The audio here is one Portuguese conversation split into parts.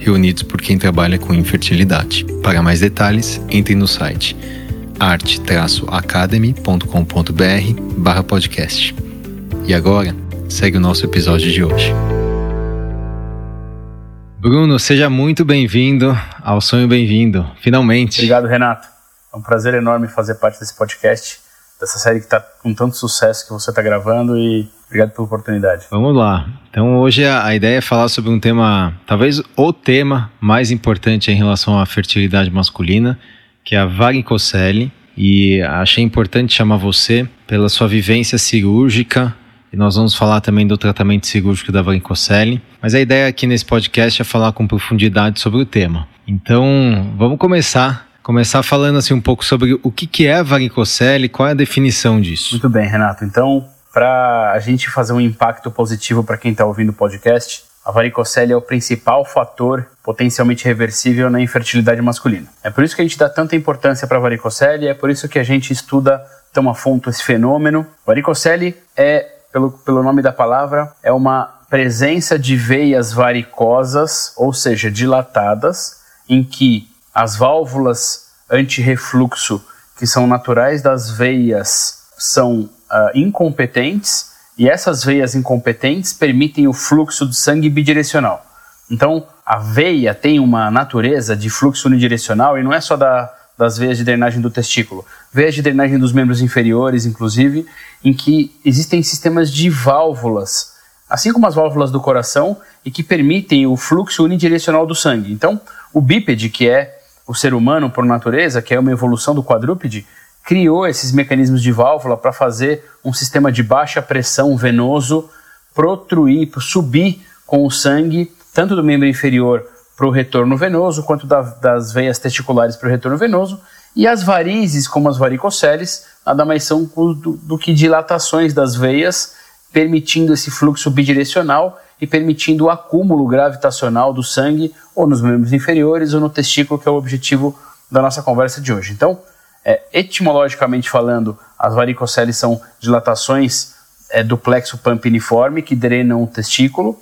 reunidos por quem trabalha com infertilidade. Para mais detalhes, entre no site arte-academy.com.br podcast. E agora, segue o nosso episódio de hoje. Bruno, seja muito bem-vindo ao Sonho Bem-vindo, finalmente. Obrigado, Renato. É um prazer enorme fazer parte desse podcast, dessa série que está com tanto sucesso que você está gravando e Obrigado pela oportunidade. Vamos lá. Então, hoje a, ideia é falar sobre um tema, talvez o tema mais importante em relação à fertilidade masculina, que é a varicocele. E achei importante chamar você pela sua vivência cirúrgica. E nós vamos falar também do tratamento cirúrgico da varicocele. Mas a ideia aqui nesse podcast é falar com profundidade sobre o tema. Então, vamos começar começar falando assim um pouco sobre o que, que é a varicocele, qual é a definição disso. Muito bem, Renato. Então, para a gente fazer um impacto positivo para quem está ouvindo o podcast, a varicocele é o principal fator potencialmente reversível na infertilidade masculina. É por isso que a gente dá tanta importância para a varicocele, é por isso que a gente estuda tão a fundo esse fenômeno. Varicocele é, pelo, pelo nome da palavra, é uma presença de veias varicosas, ou seja, dilatadas, em que as válvulas anti-refluxo, que são naturais das veias, são uh, incompetentes e essas veias incompetentes permitem o fluxo de sangue bidirecional. Então, a veia tem uma natureza de fluxo unidirecional e não é só da, das veias de drenagem do testículo, veias de drenagem dos membros inferiores, inclusive, em que existem sistemas de válvulas, assim como as válvulas do coração, e que permitem o fluxo unidirecional do sangue. Então, o bípede, que é o ser humano por natureza, que é uma evolução do quadrúpede, criou esses mecanismos de válvula para fazer um sistema de baixa pressão venoso protruir, subir com o sangue, tanto do membro inferior para o retorno venoso, quanto da, das veias testiculares para o retorno venoso. E as varizes, como as varicoceles, nada mais são do, do que dilatações das veias, permitindo esse fluxo bidirecional e permitindo o acúmulo gravitacional do sangue ou nos membros inferiores ou no testículo, que é o objetivo da nossa conversa de hoje. Então, é, etimologicamente falando, as varicoceles são dilatações é, do plexo pampiniforme que drenam o testículo.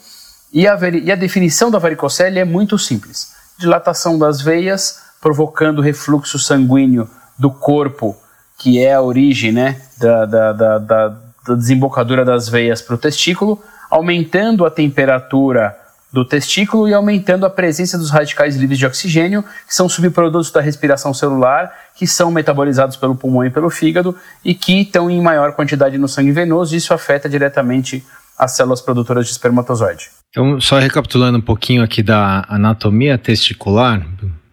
E a, e a definição da varicocele é muito simples: dilatação das veias, provocando refluxo sanguíneo do corpo, que é a origem né, da, da, da, da desembocadura das veias para o testículo, aumentando a temperatura do testículo e aumentando a presença dos radicais livres de oxigênio, que são subprodutos da respiração celular, que são metabolizados pelo pulmão e pelo fígado e que estão em maior quantidade no sangue venoso, e isso afeta diretamente as células produtoras de espermatozoide. Então, só recapitulando um pouquinho aqui da anatomia testicular,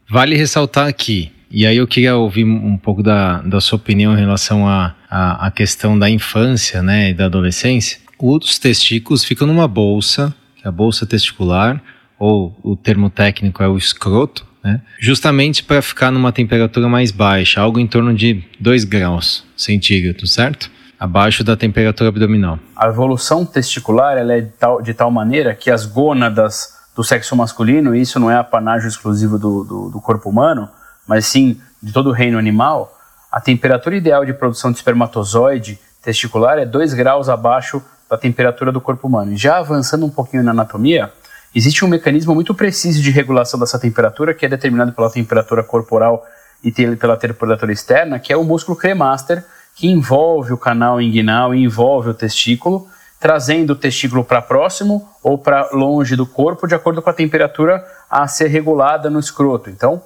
vale ressaltar aqui, e aí eu queria ouvir um pouco da, da sua opinião em relação à a, a, a, questão da infância né, e da adolescência. Os testículos ficam numa bolsa a bolsa testicular, ou o termo técnico é o escroto, né? justamente para ficar numa temperatura mais baixa, algo em torno de 2 graus centígrados, certo? Abaixo da temperatura abdominal. A evolução testicular ela é de tal, de tal maneira que as gônadas do sexo masculino, e isso não é apanágio exclusivo do, do, do corpo humano, mas sim de todo o reino animal, a temperatura ideal de produção de espermatozoide testicular é 2 graus abaixo da temperatura do corpo humano. Já avançando um pouquinho na anatomia, existe um mecanismo muito preciso de regulação dessa temperatura, que é determinado pela temperatura corporal e pela temperatura externa, que é o músculo cremaster, que envolve o canal inguinal e envolve o testículo, trazendo o testículo para próximo ou para longe do corpo, de acordo com a temperatura a ser regulada no escroto. Então,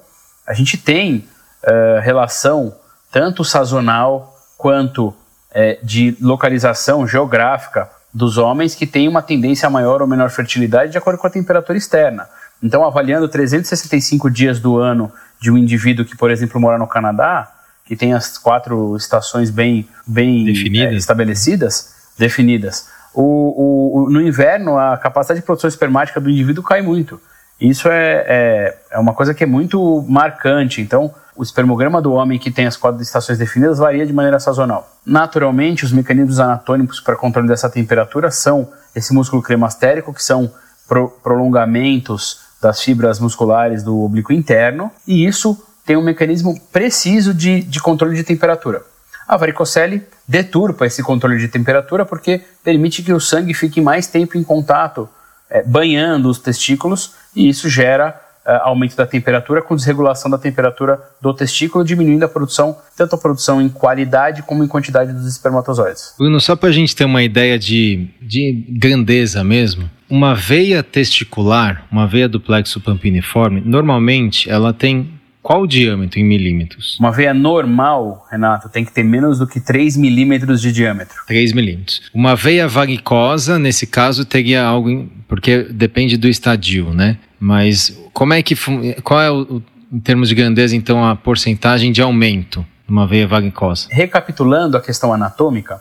a gente tem uh, relação tanto sazonal quanto é, de localização geográfica dos homens que têm uma tendência a maior ou menor fertilidade de acordo com a temperatura externa. Então, avaliando 365 dias do ano de um indivíduo que, por exemplo, mora no Canadá, que tem as quatro estações bem, bem definidas. É, estabelecidas, definidas, o, o, o, no inverno a capacidade de produção espermática do indivíduo cai muito. Isso é, é, é uma coisa que é muito marcante. Então, o espermograma do homem que tem as quatro estações definidas varia de maneira sazonal. Naturalmente, os mecanismos anatômicos para controle dessa temperatura são esse músculo cremastérico, que são pro prolongamentos das fibras musculares do oblíquo interno, e isso tem um mecanismo preciso de, de controle de temperatura. A varicocele deturpa esse controle de temperatura porque permite que o sangue fique mais tempo em contato, é, banhando os testículos, e isso gera aumento da temperatura com desregulação da temperatura do testículo, diminuindo a produção, tanto a produção em qualidade como em quantidade dos espermatozoides. Bruno, só para a gente ter uma ideia de, de grandeza mesmo, uma veia testicular, uma veia do plexo pampiniforme, normalmente ela tem qual o diâmetro em milímetros? Uma veia normal, Renato, tem que ter menos do que 3 milímetros de diâmetro. 3 milímetros. Uma veia varicosa, nesse caso, teria algo. Porque depende do estadio, né? Mas como é que. Qual é, o, em termos de grandeza, então, a porcentagem de aumento de uma veia varicosa? Recapitulando a questão anatômica,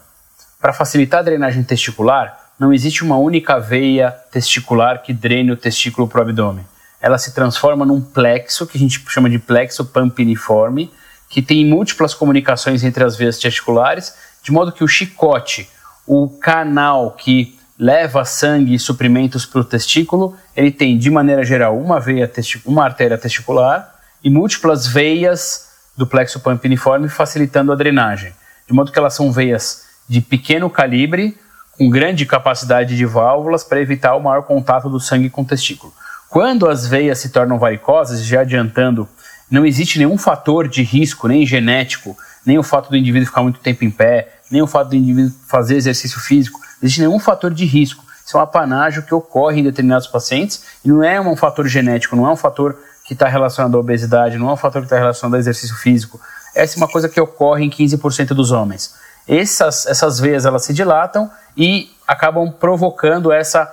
para facilitar a drenagem testicular, não existe uma única veia testicular que drene o testículo para o abdômen ela se transforma num plexo, que a gente chama de plexo pampiniforme, que tem múltiplas comunicações entre as veias testiculares, de modo que o chicote, o canal que leva sangue e suprimentos para o testículo, ele tem, de maneira geral, uma veia uma artéria testicular e múltiplas veias do plexo pampiniforme, facilitando a drenagem. De modo que elas são veias de pequeno calibre, com grande capacidade de válvulas para evitar o maior contato do sangue com o testículo. Quando as veias se tornam varicosas, já adiantando, não existe nenhum fator de risco, nem genético, nem o fato do indivíduo ficar muito tempo em pé, nem o fato do indivíduo fazer exercício físico, não existe nenhum fator de risco. Isso é um apanágio que ocorre em determinados pacientes e não é um fator genético, não é um fator que está relacionado à obesidade, não é um fator que está relacionado ao exercício físico. Essa é uma coisa que ocorre em 15% dos homens. Essas, essas veias elas se dilatam e acabam provocando essa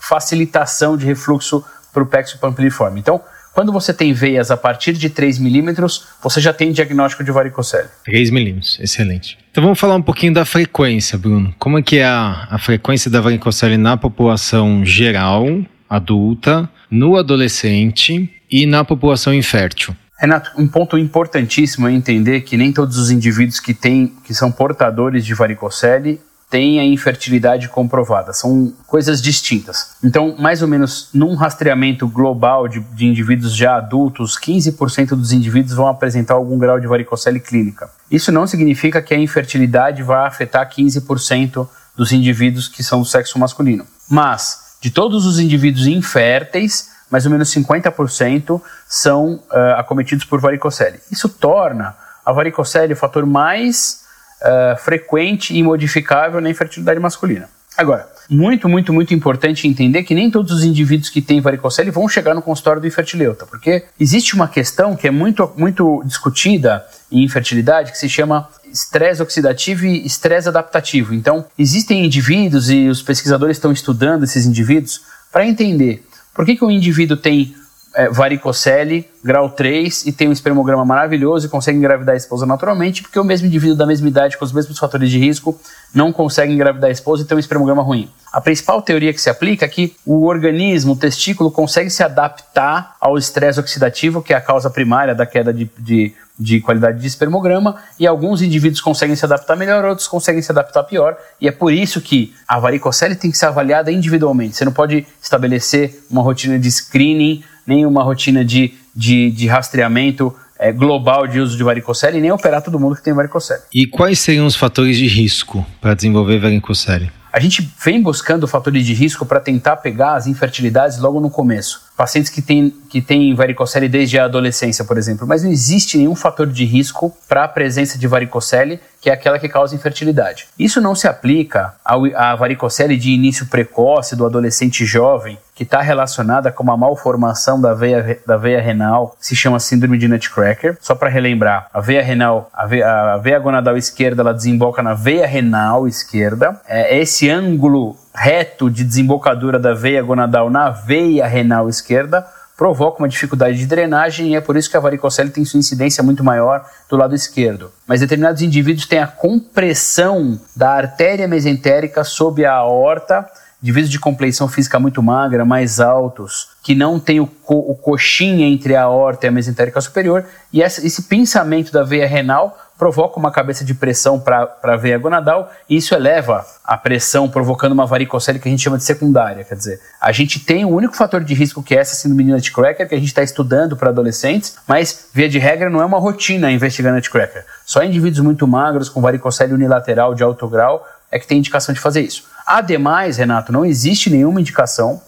facilitação de refluxo para o plexo pampiliforme. Então, quando você tem veias a partir de 3 milímetros, você já tem diagnóstico de varicocele. 3 milímetros, excelente. Então vamos falar um pouquinho da frequência, Bruno. Como é que é a, a frequência da varicocele na população geral, adulta, no adolescente e na população infértil? Renato, um ponto importantíssimo é entender que nem todos os indivíduos que, têm, que são portadores de varicocele tem a infertilidade comprovada. São coisas distintas. Então, mais ou menos num rastreamento global de, de indivíduos já adultos, 15% dos indivíduos vão apresentar algum grau de varicocele clínica. Isso não significa que a infertilidade vai afetar 15% dos indivíduos que são do sexo masculino. Mas, de todos os indivíduos inférteis, mais ou menos 50% são uh, acometidos por varicocele. Isso torna a varicocele o fator mais uh, frequente e modificável na infertilidade masculina. Agora, muito, muito, muito importante entender que nem todos os indivíduos que têm varicocele vão chegar no consultório do infertileuta, porque existe uma questão que é muito, muito discutida em infertilidade que se chama estresse oxidativo e estresse adaptativo. Então, existem indivíduos e os pesquisadores estão estudando esses indivíduos para entender por que, que um indivíduo tem é, varicocele, grau 3, e tem um espermograma maravilhoso e consegue engravidar a esposa naturalmente, porque o mesmo indivíduo da mesma idade, com os mesmos fatores de risco, não consegue engravidar a esposa e tem um espermograma ruim. A principal teoria que se aplica é que o organismo, o testículo, consegue se adaptar ao estresse oxidativo, que é a causa primária da queda de, de, de qualidade de espermograma, e alguns indivíduos conseguem se adaptar melhor, outros conseguem se adaptar pior, e é por isso que a varicocele tem que ser avaliada individualmente. Você não pode estabelecer uma rotina de screening nem uma rotina de, de, de rastreamento é, global de uso de varicocele e nem operar todo mundo que tem varicocele. E quais seriam os fatores de risco para desenvolver varicocele? A gente vem buscando fatores de risco para tentar pegar as infertilidades logo no começo. Pacientes que têm, que têm varicocele desde a adolescência, por exemplo. Mas não existe nenhum fator de risco para a presença de varicocele, que é aquela que causa infertilidade. Isso não se aplica à varicocele de início precoce do adolescente jovem, que está relacionada com uma malformação da veia, da veia renal, se chama síndrome de Nutcracker. Só para relembrar, a veia renal, a veia, a veia gonadal esquerda, ela desemboca na veia renal esquerda. É esse ângulo reto de desembocadura da veia gonadal na veia renal esquerda provoca uma dificuldade de drenagem e é por isso que a varicocele tem sua incidência muito maior do lado esquerdo. Mas determinados indivíduos têm a compressão da artéria mesentérica sob a aorta indivíduos de compleição física muito magra, mais altos, que não tem o, co o coxinha entre a aorta e a mesentérica superior, e essa, esse pensamento da veia renal provoca uma cabeça de pressão para a veia gonadal e isso eleva a pressão, provocando uma varicocele que a gente chama de secundária. Quer dizer, a gente tem o único fator de risco que é essa síndrome de nutcracker que a gente está estudando para adolescentes, mas via de regra não é uma rotina investigar nutcracker. Só indivíduos muito magros com varicocele unilateral de alto grau é que tem indicação de fazer isso. Ademais, Renato, não existe nenhuma indicação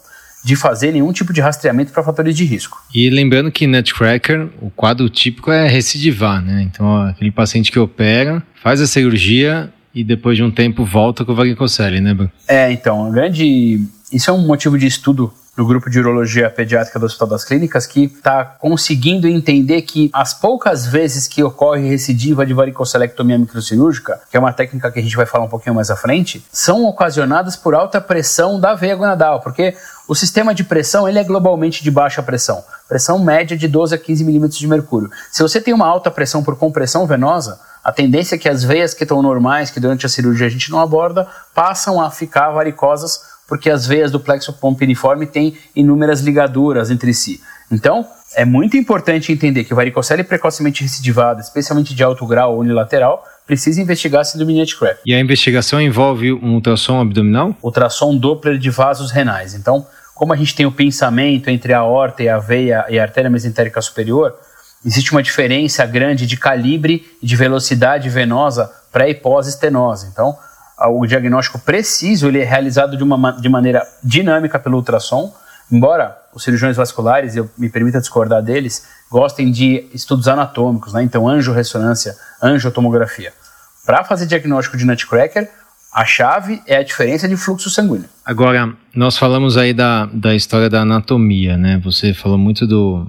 de fazer nenhum tipo de rastreamento para fatores de risco. E lembrando que Nutcracker, o quadro típico é recidivar, né? Então, ó, aquele paciente que opera, faz a cirurgia e depois de um tempo volta com o varicocele, né, Bruno? É, então, grande... Isso é um motivo de estudo do grupo de urologia pediátrica do Hospital das Clínicas que está conseguindo entender que as poucas vezes que ocorre recidiva de varicocelectomia microcirúrgica, que é uma técnica que a gente vai falar um pouquinho mais à frente, são ocasionadas por alta pressão da veia gonadal, porque o sistema de pressão ele é globalmente de baixa pressão, pressão média de 12 a 15 milímetros de mercúrio. Se você tem uma alta pressão por compressão venosa, a tendência é que as veias que estão normais, que durante a cirurgia a gente não aborda, passam a ficar varicosas porque as veias do plexo pompiniforme têm inúmeras ligaduras entre si. Então, é muito importante entender que varicocele precocemente recidivada, especialmente de alto grau ou unilateral, precisa investigar a síndrome de Nutcracker. E a investigação envolve um ultrassom abdominal? Ultrassom Doppler de vasos renais. Então, como a gente tem o pensamento entre a aorta e a veia e a artéria mesentérica superior, existe uma diferença grande de calibre e de velocidade venosa pré e pós-estenose. Então, o diagnóstico preciso ele é realizado de, uma, de maneira dinâmica pelo ultrassom, embora os cirurgiões vasculares, eu me permita discordar deles, gostem de estudos anatômicos, né? então angiorressonância, angiotomografia. Para fazer diagnóstico de nutcracker, a chave é a diferença de fluxo sanguíneo. Agora, nós falamos aí da, da história da anatomia, né? Você falou muito do,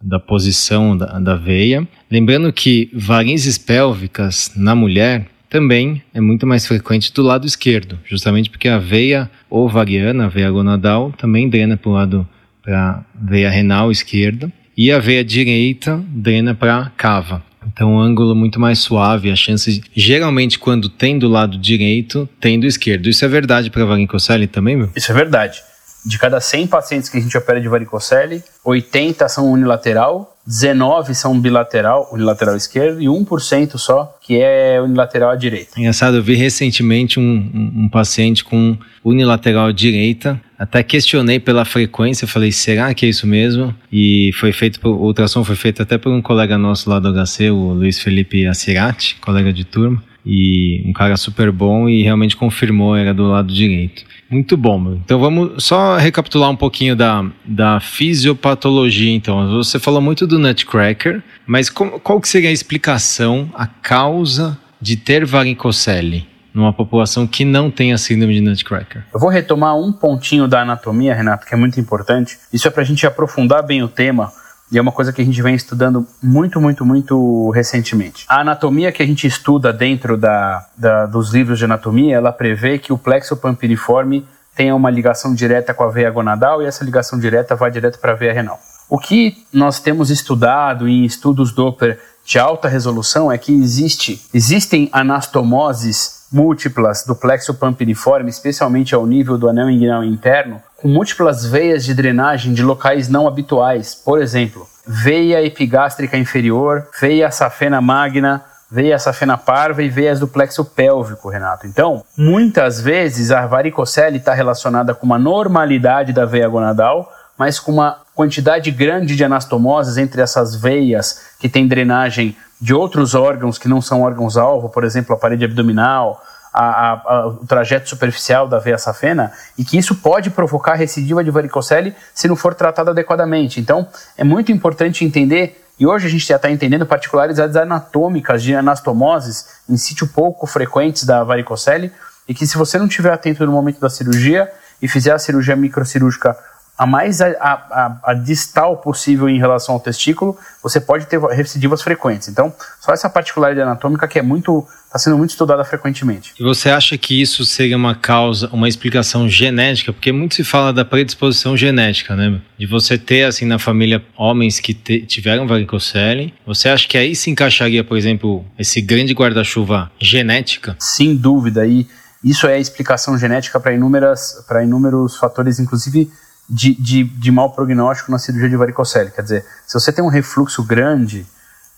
da posição da, da veia. Lembrando que varizes pélvicas na mulher também é muito mais frequente do lado esquerdo, justamente porque a veia ovariana, a veia gonadal, também drena para o lado para veia renal esquerda e a veia direita drena para a cava. Então, um ângulo muito mais suave, a chance, geralmente, quando tem do lado direito, tem do esquerdo. Isso é verdade para varicocele também, meu? Isso é verdade. De cada 100 pacientes que a gente opera de varicocele, 80 são unilateral 19 são bilateral, unilateral esquerdo, e 1% só que é unilateral à direita. Engraçado, eu vi recentemente um, um, paciente com unilateral à direita, até questionei pela frequência, falei, será que é isso mesmo? E foi feito, por, o ultrassom foi feito até por um colega nosso lá do HC, o Luiz Felipe Acirati, colega de turma, e um cara super bom e realmente confirmou, era do lado direito. Muito bom. Então vamos só recapitular um pouquinho da, da fisiopatologia. Então, você falou muito do Nutcracker, mas qual, qual que seria a explicação, a causa de ter varicocele numa população que não tem a síndrome de Nutcracker? Eu vou retomar um pontinho da anatomia, Renato, que é muito importante. Isso é para a gente aprofundar bem o tema e é uma coisa que a gente vem estudando muito, muito, muito recentemente. A anatomia que a gente estuda dentro da, da dos livros de anatomia, ela prevê que o plexo pampiriforme tenha uma ligação direta com a veia gonadal e essa ligação direta vai direto para a veia renal. O que nós temos estudado em estudos Doppler de alta resolução é que existe, existem anastomoses múltiplas do plexo pampiriforme, especialmente ao nível do anel inguinal interno, com múltiplas veias de drenagem de locais não habituais. Por exemplo, veia epigástrica inferior, veia safena magna, veia safena parva e veias do plexo pélvico, Renato. Então, muitas vezes a varicocele está relacionada com uma normalidade da veia gonadal, mas com uma quantidade grande de anastomoses entre essas veias que tem drenagem de outros órgãos que não são órgãos-alvo, por exemplo, a parede abdominal, a, a, a, o trajeto superficial da veia safena, e que isso pode provocar recidiva de varicocele se não for tratado adequadamente. Então, é muito importante entender, e hoje a gente já está entendendo particularidades anatômicas de anastomoses em sítio pouco frequentes da varicocele, e que se você não estiver atento no momento da cirurgia e fizer a cirurgia microcirúrgica a mais a, a, a, distal possível em relação ao testículo, você pode ter recidivas frequentes. Então, só essa particularidade anatômica que é muito está sendo muito estudada frequentemente. E você acha que isso seria uma causa, uma explicação genética? Porque muito se fala da predisposição genética, né? De você ter assim na família homens que te, tiveram varicocele. Você acha que aí se encaixaria, por exemplo, esse grande guarda-chuva genética? Sem dúvida. E Isso é explicação genética para inúmeras, para inúmeros fatores, inclusive de, de, de mau prognóstico na cirurgia de varicocele. Quer dizer, se você tem um refluxo grande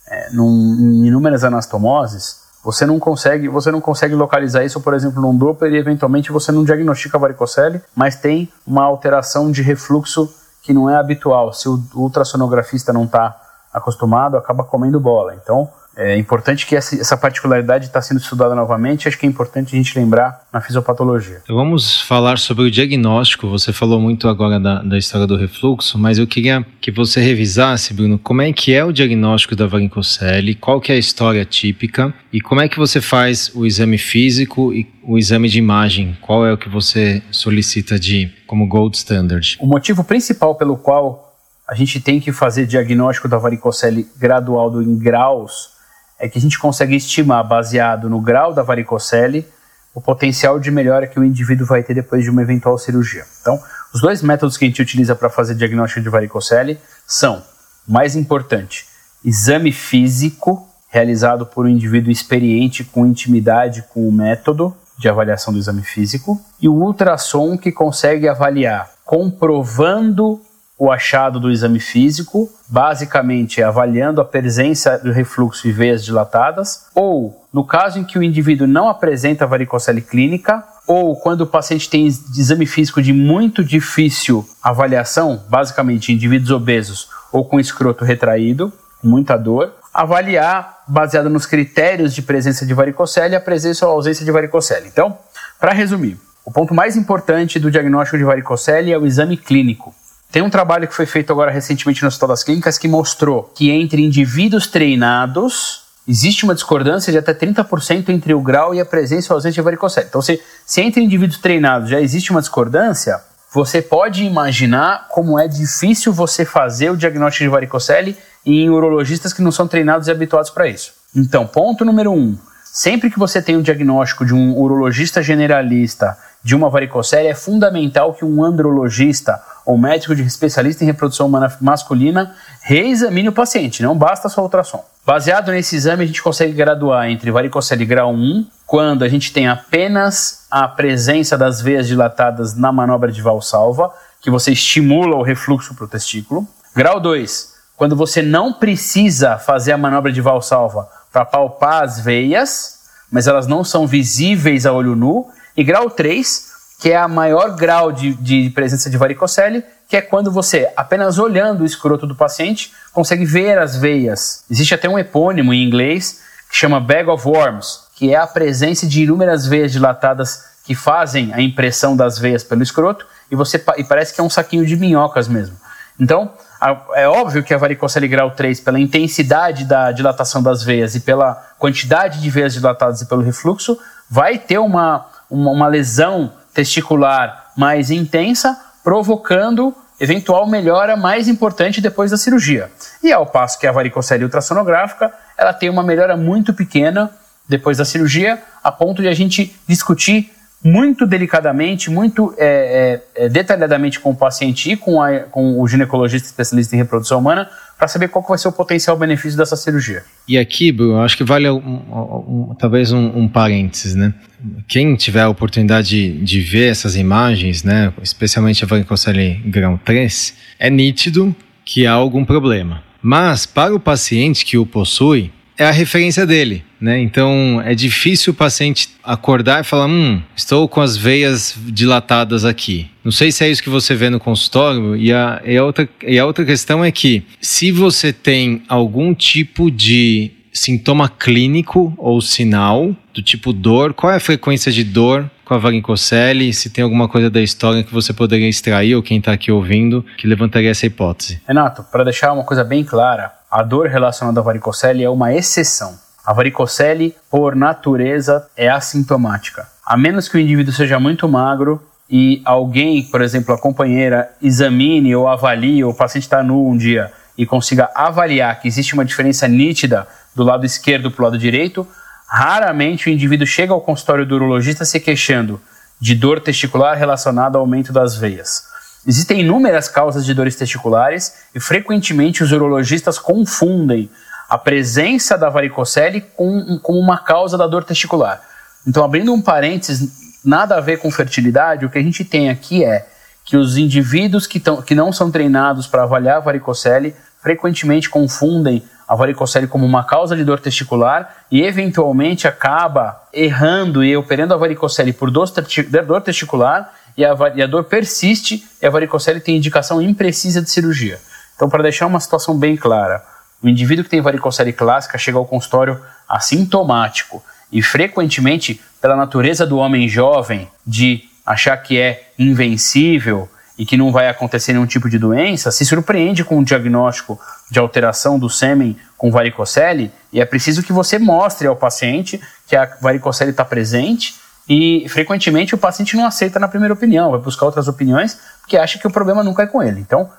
é, num, em inúmeras anastomoses, você não consegue, você não consegue localizar isso, por exemplo, num Doppler e eventualmente você não diagnostica varicocele, mas tem uma alteração de refluxo que não é habitual. Se o ultrassonografista não está acostumado, acaba comendo bola. Então, é importante que essa, essa particularidade está sendo estudada novamente, acho que é importante a gente lembrar na fisiopatologia. Então vamos falar sobre o diagnóstico. Você falou muito agora da, da história do refluxo, mas eu queria que você revisasse, Bruno, como é que é o diagnóstico da varicocele, qual que é a história típica e como é que você faz o exame físico e o exame de imagem. Qual é o que você solicita de como gold standard? O motivo principal pelo qual a gente tem que fazer diagnóstico da varicocele gradual em graus é que a gente consegue estimar, baseado no grau da varicocele, o potencial de melhora que o indivíduo vai ter depois de uma eventual cirurgia. Então, os dois métodos que a gente utiliza para fazer diagnóstico de varicocele são, mais importante, exame físico, realizado por um indivíduo experiente com intimidade com o método de avaliação do exame físico, e o ultrassom que consegue avaliar comprovando o achado do exame físico, basicamente é avaliando a presença do refluxo e veias dilatadas, ou no caso em que o indivíduo não apresenta varicocele clínica, ou quando o paciente tem exame físico de muito difícil avaliação, basicamente indivíduos obesos ou com escroto retraído, muita dor, avaliar baseado nos critérios de presença de varicocele a presença ou ausência de varicocele. Então, para resumir, o ponto mais importante do diagnóstico de varicocele é o exame clínico. Tem um trabalho que foi feito agora recentemente no Hospital das Clínicas que mostrou que entre indivíduos treinados existe uma discordância de até 30% entre o grau e a presença ou ausência de varicocele. Então, se, se entre indivíduos treinados já existe uma discordância, você pode imaginar como é difícil você fazer o diagnóstico de varicocele em urologistas que não são treinados e habituados para isso. Então, ponto número um: sempre que você tem um diagnóstico de um urologista generalista de uma varicocele, é fundamental que um andrologista ou médico de especialista em reprodução humana masculina reexamine o paciente, não basta só ultrassom. Baseado nesse exame, a gente consegue graduar entre varicocele grau 1, quando a gente tem apenas a presença das veias dilatadas na manobra de valsalva, que você estimula o refluxo para o testículo. Grau 2, quando você não precisa fazer a manobra de valsalva para palpar as veias, mas elas não são visíveis a olho nu. E grau 3, que é a maior grau de, de presença de varicocele, que é quando você, apenas olhando o escroto do paciente, consegue ver as veias. Existe até um epônimo em inglês que chama bag of worms, que é a presença de inúmeras veias dilatadas que fazem a impressão das veias pelo escroto e você e parece que é um saquinho de minhocas mesmo. Então, a, é óbvio que a varicocele grau 3, pela intensidade da dilatação das veias e pela quantidade de veias dilatadas e pelo refluxo, vai ter uma, uma, uma lesão testicular mais intensa, provocando eventual melhora mais importante depois da cirurgia. E ao passo que a varicocele ultrassonográfica, ela tem uma melhora muito pequena depois da cirurgia, a ponto de a gente discutir muito delicadamente, muito é, é, é detalhadamente com o paciente e com, a, com o ginecologista especialista em reprodução humana para saber qual vai ser o potencial benefício dessa cirurgia. E aqui, Bruno, acho que vale um, um, talvez um, um, parênteses, né? Quem tiver a oportunidade de, de ver essas imagens, né, especialmente a varicocele grau 3, é nítido que há algum problema. Mas para o paciente que o possui, é a referência dele, né? Então é difícil o paciente acordar e falar: hum, estou com as veias dilatadas aqui. Não sei se é isso que você vê no consultório. E a, e a, outra, e a outra questão é que, se você tem algum tipo de sintoma clínico ou sinal do tipo dor, qual é a frequência de dor com a varicocele, se tem alguma coisa da história que você poderia extrair ou quem está aqui ouvindo que levantaria essa hipótese. Renato, para deixar uma coisa bem clara, a dor relacionada à varicocele é uma exceção. A varicocele, por natureza, é assintomática. A menos que o indivíduo seja muito magro e alguém, por exemplo, a companheira, examine ou avalie, ou o paciente está nu um dia e consiga avaliar que existe uma diferença nítida do lado esquerdo para o lado direito, raramente o indivíduo chega ao consultório do urologista se queixando de dor testicular relacionada ao aumento das veias. Existem inúmeras causas de dores testiculares e frequentemente os urologistas confundem a presença da varicocele com, com uma causa da dor testicular. Então, abrindo um parênteses, nada a ver com fertilidade, o que a gente tem aqui é que os indivíduos que, tão, que não são treinados para avaliar a varicocele frequentemente confundem a varicocele como uma causa de dor testicular e eventualmente acaba errando e operando a varicocele por dor, testicular e a, e a dor persiste e a varicocele tem indicação imprecisa de cirurgia. Então, para deixar uma situação bem clara, o indivíduo que tem varicocele clássica chega ao consultório assintomático e frequentemente, pela natureza do homem jovem de achar que é invencível e que não vai acontecer nenhum tipo de doença, se surpreende com o diagnóstico de alteração do sêmen com varicocele e é preciso que você mostre ao paciente que a varicocele está presente e frequentemente o paciente não aceita na primeira opinião, vai buscar outras opiniões porque acha que o problema nunca é com ele. Então,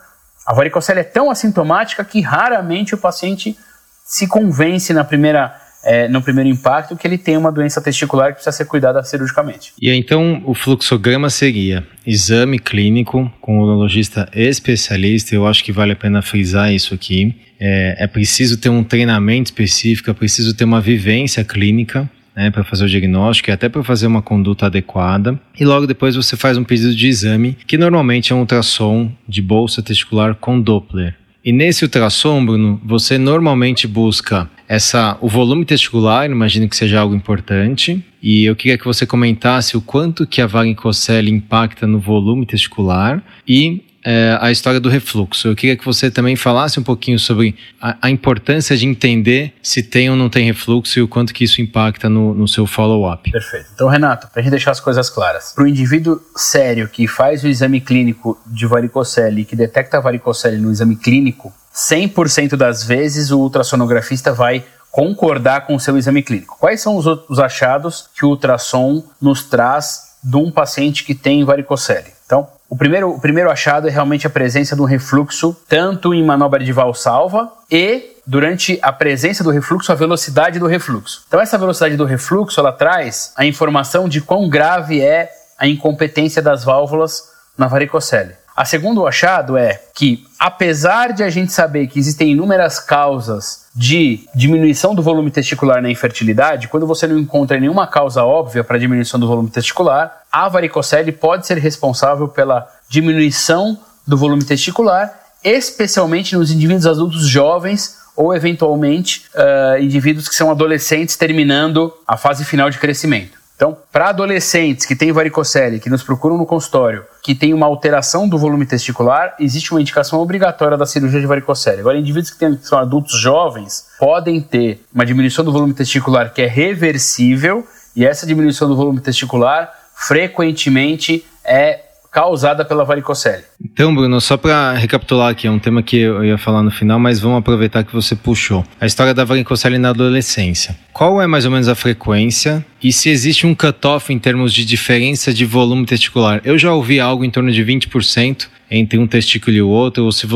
a varicocele é tão assintomática que raramente o paciente se convence na primeira é, no primeiro impacto que ele tem uma doença testicular que precisa ser cuidada cirurgicamente. E então o fluxograma seria exame clínico com urologista especialista, eu acho que vale a pena frisar isso aqui. É, é preciso ter um treinamento específico, é preciso ter uma vivência clínica né, para fazer o diagnóstico e até para fazer uma conduta adequada. E logo depois você faz um pedido de exame, que normalmente é um ultrassom de bolsa testicular com Doppler. E nesse ultrassom, Bruno, você normalmente busca essa, o volume testicular, imagino que seja algo importante. E eu queria que você comentasse o quanto que a varicocele impacta no volume testicular e é, a história do refluxo. Eu queria que você também falasse um pouquinho sobre a, a importância de entender se tem ou não tem refluxo e o quanto que isso impacta no, no seu follow-up. Perfeito. Então, Renato, para a gente deixar as coisas claras, para o indivíduo sério que faz o exame clínico de varicocele e que detecta varicocele no exame clínico, 100% das vezes o ultrassonografista vai concordar com o seu exame clínico. Quais são os, os achados que o ultrassom nos traz de um paciente que tem varicocele? O primeiro, o primeiro achado é realmente a presença de um refluxo, tanto em manobra de valsalva e durante a presença do refluxo, a velocidade do refluxo. Então, essa velocidade do refluxo ela traz a informação de quão grave é a incompetência das válvulas na varicocele. A segundo achado é que, apesar de a gente saber que existem inúmeras causas de diminuição do volume testicular na infertilidade, quando você não encontra nenhuma causa óbvia para diminuição do volume testicular, a varicocele pode ser responsável pela diminuição do volume testicular, especialmente nos indivíduos adultos jovens ou, eventualmente, uh, indivíduos que são adolescentes terminando a fase final de crescimento. Então, para adolescentes que têm varicocele, que nos procuram no consultório, que tem uma alteração do volume testicular, existe uma indicação obrigatória da cirurgia de varicocele. Agora, indivíduos que, têm, que são adultos jovens podem ter uma diminuição do volume testicular que é reversível, e essa diminuição do volume testicular frequentemente é causada pela varicocele. Então, Bruno, só para recapitular aqui, é um tema que eu ia falar no final, mas vamos aproveitar que você puxou. A história da varicocele na adolescência. Qual é mais ou menos a frequência e se existe um cutoff em termos de diferença de volume testicular? Eu já ouvi algo em torno de 20% entre um testículo e o outro, ou se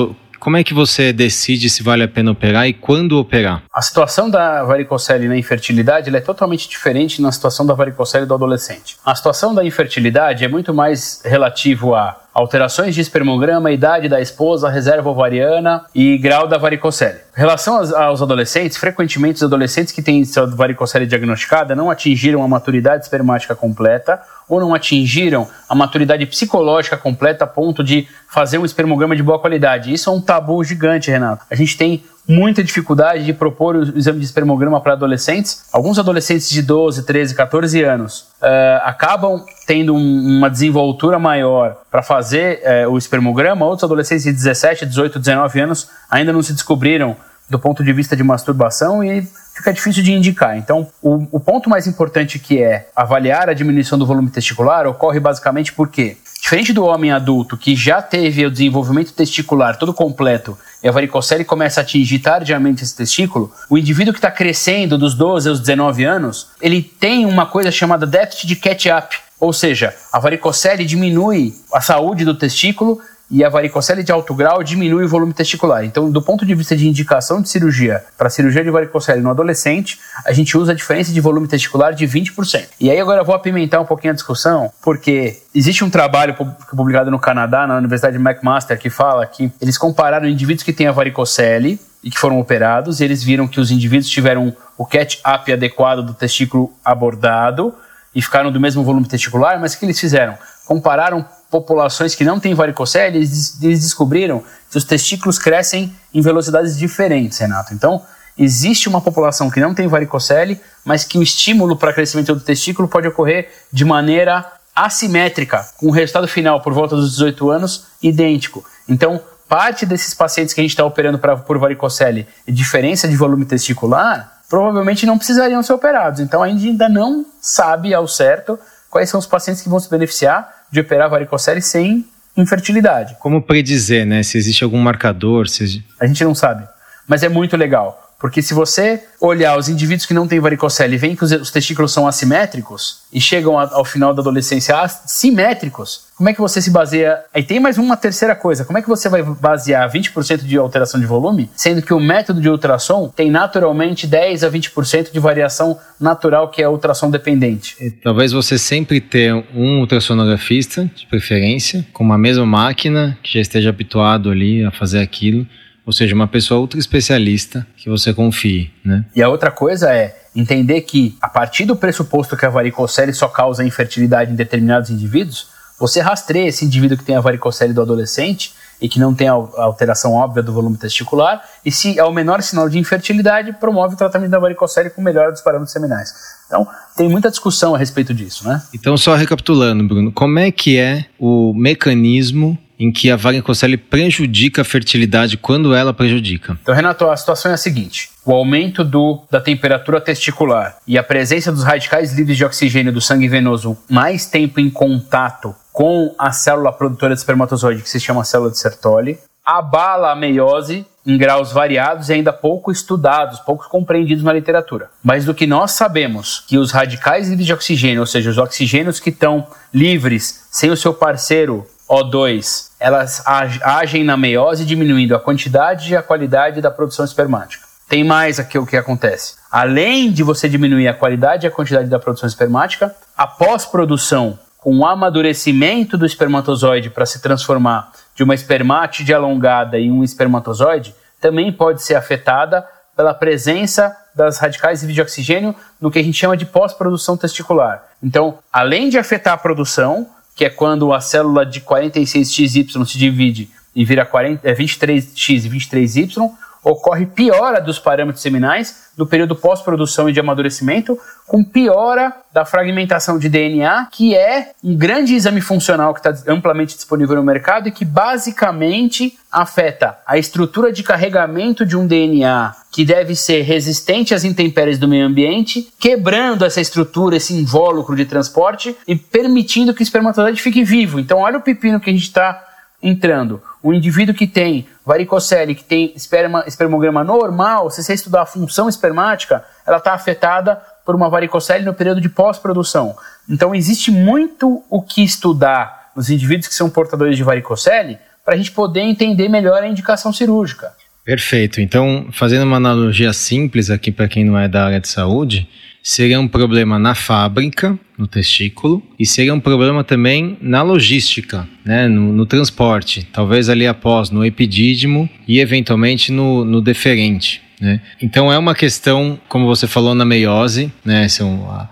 como é que você decide se vale a pena operar e quando operar? A situação da varicocele na infertilidade é totalmente diferente na situação da varicocele do adolescente. A situação da infertilidade é muito mais relativo a alterações de espermograma, idade da esposa, reserva ovariana e grau da varicocele. Em relação aos, adolescentes, frequentemente os adolescentes que têm sua varicocele diagnosticada não atingiram a maturidade espermática completa ou não atingiram a maturidade psicológica completa a ponto de fazer um espermograma de boa qualidade. Isso é um tabu gigante, Renato. A gente tem muita dificuldade de propor o exame de espermograma para adolescentes. Alguns adolescentes de 12, 13, 14 anos uh, acabam tendo um, uma desenvoltura maior para fazer uh, o espermograma. Outros adolescentes de 17, 18, 19 anos ainda não se descobriram do ponto de vista de masturbação e fica difícil de indicar. Então, o, o ponto mais importante que é avaliar a diminuição do volume testicular ocorre basicamente porque Diferente do homem adulto que já teve o desenvolvimento testicular todo completo e a varicocele começa a atingir tardiamente esse testículo, o indivíduo que está crescendo dos 12 aos 19 anos, ele tem uma coisa chamada déficit de catch-up, ou seja, a varicocele diminui a saúde do testículo e a varicocele de alto grau diminui o volume testicular. Então, do ponto de vista de indicação de cirurgia para cirurgia de varicocele no adolescente, a gente usa a diferença de volume testicular de 20%. E aí agora eu vou apimentar um pouquinho a discussão, porque existe um trabalho publicado no Canadá, na Universidade de McMaster, que fala que eles compararam indivíduos que têm a varicocele e que foram operados, e eles viram que os indivíduos tiveram o catch-up adequado do testículo abordado, e ficaram do mesmo volume testicular, mas o que eles fizeram? Compararam populações que não têm varicocele, eles, eles descobriram que os testículos crescem em velocidades diferentes, Renato. Então, existe uma população que não tem varicocele, mas que o estímulo para crescimento do testículo pode ocorrer de maneira assimétrica, com o resultado final por volta dos 18 anos idêntico. Então, parte desses pacientes que a gente está operando pra, por varicocele e diferença de volume testicular, provavelmente não precisariam ser operados. Então, a gente ainda não sabe ao certo quais são os pacientes que vão se beneficiar de operar varicocele sem infertilidade. Como predizer, né? Se existe algum marcador? Se... A gente não sabe. Mas é muito legal. Porque se você olhar os indivíduos que não têm varicocele e veem que os, testículos são assimétricos e chegam ao final da adolescência simétricos, como é que você se baseia? Aí tem mais uma terceira coisa. Como é que você vai basear 20% de alteração de volume, sendo que o método de ultrassom tem naturalmente 10 a 20% de variação natural que é ultrassom dependente? Talvez você sempre ter um ultrassonografista, de preferência, com uma mesma máquina, que já esteja habituado ali a fazer aquilo ou seja, uma pessoa ultra especialista que você confie, né? E a outra coisa é entender que, a partir do pressuposto que a varicocele só causa infertilidade em determinados indivíduos, você rastreia esse indivíduo que tem a varicocele do adolescente e que não tem a alteração óbvia do volume testicular, e se é o menor sinal de infertilidade, promove o tratamento da varicocele com melhora dos parâmetros seminais. Então, tem muita discussão a respeito disso, né? Então, só recapitulando, Bruno, como é que é o mecanismo em que a varicocele prejudica a fertilidade quando ela prejudica. Então, Renato, a situação é a seguinte: o aumento do, da temperatura testicular e a presença dos radicais livres de oxigênio do sangue venoso mais tempo em contato com a célula produtora de espermatozoide, que se chama célula de Sertoli, abala a meiose em graus variados e ainda pouco estudados, pouco compreendidos na literatura. Mas do que nós sabemos que os radicais livres de oxigênio, ou seja, os oxigênios que estão livres sem o seu parceiro o2, elas agem na meiose diminuindo a quantidade e a qualidade da produção espermática. Tem mais aqui o que acontece. Além de você diminuir a qualidade e a quantidade da produção espermática, a pós-produção com o amadurecimento do espermatozoide para se transformar de uma espermátide alongada em um espermatozoide também pode ser afetada pela presença das radicais de oxigênio no que a gente chama de pós-produção testicular. Então, além de afetar a produção, que é quando a célula de 46XY se divide e vira 40, é, 23X e 23Y, ocorre piora dos parâmetros seminais no período pós-produção e de amadurecimento, com piora da fragmentação de DNA, que é um grande exame funcional que está amplamente disponível no mercado e que basicamente afeta a estrutura de carregamento de um DNA que deve ser resistente às intempéries do meio ambiente, quebrando essa estrutura, esse invólucro de transporte e permitindo que o espermatozoide fique vivo. Então, olha o pepino que a gente está entrando. Um indivíduo que tem varicocele, que tem esperma, espermograma normal, se você estudar a função espermática, ela está afetada por uma varicocele no período de pós-produção. Então existe muito o que estudar nos indivíduos que são portadores de varicocele para a gente poder entender melhor a indicação cirúrgica. Perfeito. Então, fazendo uma analogia simples aqui para quem não é da área de saúde, seria um problema na fábrica, no testículo, e seria um problema também na logística, né, no, no transporte, talvez ali após, no epidídimo e eventualmente no, no deferente. Né? Então é uma questão, como você falou na meiose, né, são a,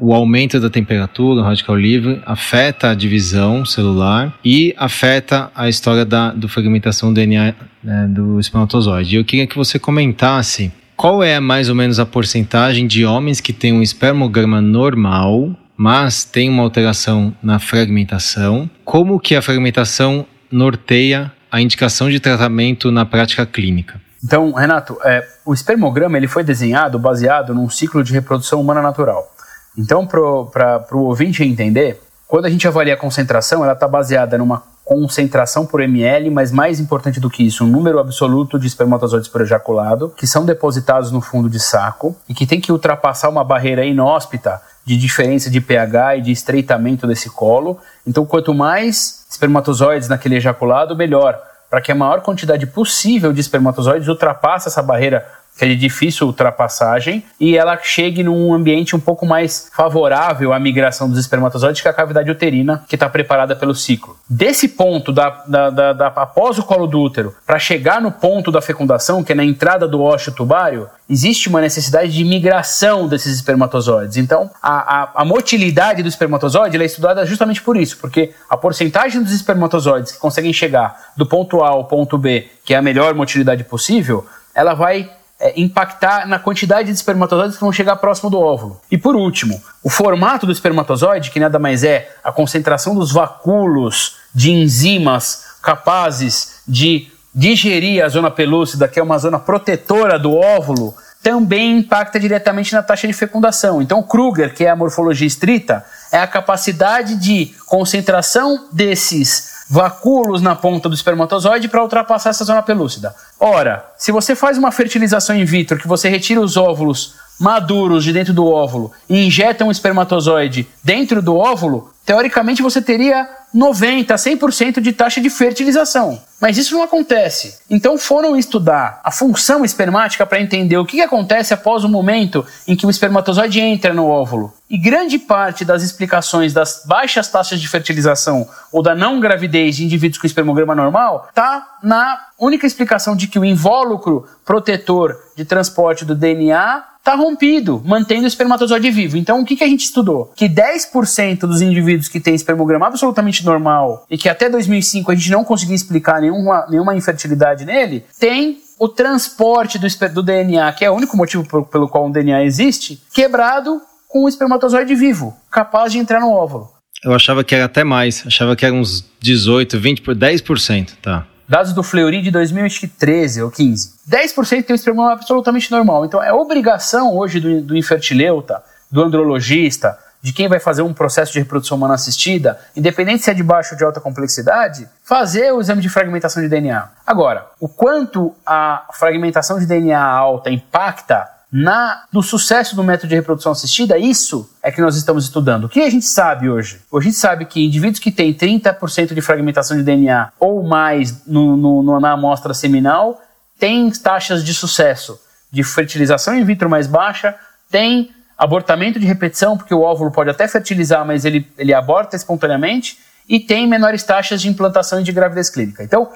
o aumento da temperatura, o radical livre, afeta a divisão celular e afeta a história da do fragmentação do DNA né, do espermatozoide. Eu queria que você comentasse qual é mais ou menos a porcentagem de homens que têm um espermograma normal, mas tem uma alteração na fragmentação? Como que a fragmentação norteia a indicação de tratamento na prática clínica? Então, Renato, é, o espermograma ele foi desenhado baseado num ciclo de reprodução humana natural. Então, para o ouvinte entender, quando a gente avalia a concentração, ela está baseada numa concentração por ml, mas mais importante do que isso, um número absoluto de espermatozoides por ejaculado, que são depositados no fundo de saco e que tem que ultrapassar uma barreira inóspita de diferença de pH e de estreitamento desse colo. Então, quanto mais espermatozoides naquele ejaculado, melhor, para que a maior quantidade possível de espermatozoides ultrapasse essa barreira que é difícil ultrapassagem, e ela chegue num ambiente um pouco mais favorável à migração dos espermatozoides, que é a cavidade uterina, que está preparada pelo ciclo. Desse ponto, da, da, da, da após o colo do útero, para chegar no ponto da fecundação, que é na entrada do ósseo tubário, existe uma necessidade de migração desses espermatozoides. Então, a, a, a motilidade do espermatozoide é estudada justamente por isso, porque a porcentagem dos espermatozoides que conseguem chegar do ponto A ao ponto B, que é a melhor motilidade possível, ela vai é, impactar na quantidade de espermatozoides que vão chegar próximo do óvulo. E por último, o formato do espermatozoide, que nada mais é a concentração dos vacúolos de enzimas capazes de digerir a zona pelúcida, que é uma zona protetora do óvulo, também impacta diretamente na taxa de fecundação. Então, Kruger, que é a morfologia estrita, é a capacidade de concentração desses vacúolos na ponta do espermatozoide para ultrapassar essa zona pelúcida. Ora, se você faz uma fertilização in vitro que você retira os óvulos maduros de dentro do óvulo e injeta um espermatozoide dentro do óvulo, teoricamente você teria 90, 100% de taxa de fertilização. Mas isso não acontece. Então foram estudar a função espermática para entender o que acontece após o momento em que o espermatozoide entra no óvulo. E grande parte das explicações das baixas taxas de fertilização ou da não gravidez de indivíduos com espermograma normal está na única explicação de que o invólucro protetor de transporte do DNA está rompido, mantendo o espermatozoide vivo. Então, o que, que a gente estudou? Que 10% dos indivíduos que têm espermograma absolutamente normal e que até 2005 a gente não conseguia explicar nenhuma, nenhuma infertilidade nele, tem o transporte do, do DNA, que é o único motivo pelo, qual um DNA existe, quebrado com o espermatozoide vivo, capaz de entrar no óvulo. Eu achava que era até mais, achava que era uns 18, 20, 10%, tá. Dados do Fleury de 2013 ou 15. 10% tem um espermograma absolutamente normal. Então é obrigação hoje do, do infertileuta, do andrologista, de quem vai fazer um processo de reprodução humana assistida, independente se é de baixa ou de alta complexidade, fazer o exame de fragmentação de DNA. Agora, o quanto a fragmentação de DNA alta impacta na, no sucesso do método de reprodução assistida, isso é que nós estamos estudando. O que a gente sabe hoje? Hoje a gente sabe que indivíduos que têm 30% de fragmentação de DNA ou mais no, no, na amostra seminal têm taxas de sucesso de fertilização in vitro mais baixa, têm abortamento de repetição, porque o óvulo pode até fertilizar, mas ele, ele aborta espontaneamente, e tem menores taxas de implantação e de gravidez clínica. Então,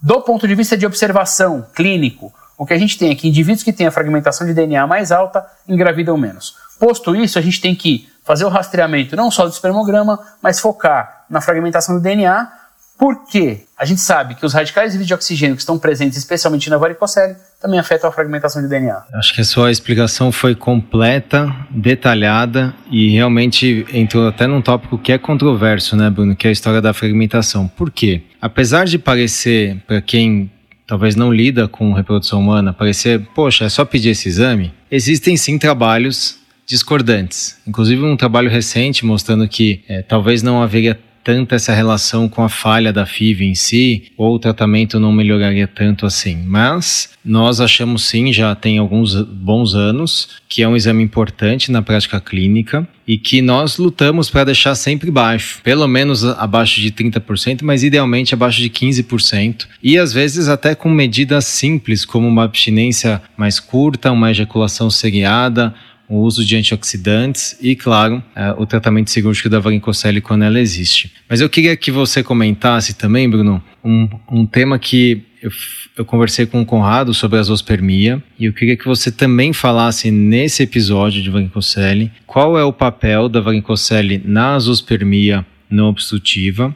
do ponto de vista de observação clínico, o que a gente tem é que indivíduos que têm a fragmentação de DNA mais alta engravidam menos. Posto isso, a gente tem que fazer o rastreamento não só do espermograma, mas focar na fragmentação do DNA porque a gente sabe que os radicais livres de oxigênio que estão presentes especialmente na varicocele também afetam a fragmentação de DNA. Acho que a sua explicação foi completa, detalhada e realmente entrou até num tópico que é controverso, né, Bruno, que é a história da fragmentação. Por quê? Apesar de parecer, para quem talvez não lida com reprodução humana, parecer, poxa, é só pedir esse exame, existem sim trabalhos discordantes. Inclusive um trabalho recente mostrando que é, talvez não haveria tanta essa relação com a falha da FIV em si, ou o tratamento não melhoraria tanto assim. Mas nós achamos sim, já tem alguns bons anos, que é um exame importante na prática clínica e que nós lutamos para deixar sempre baixo, pelo menos abaixo de 30%, mas idealmente abaixo de 15%, e às vezes até com medidas simples, como uma abstinência mais curta, uma ejaculação seriada, o uso de antioxidantes e, claro, é, o tratamento cirúrgico da varicocele quando ela existe. Mas eu queria que você comentasse também, Bruno, um, um tema que eu, eu, conversei com o Conrado sobre a zoospermia e eu queria que você também falasse nesse episódio de varicocele qual é o papel da varicocele na zoospermia não obstrutiva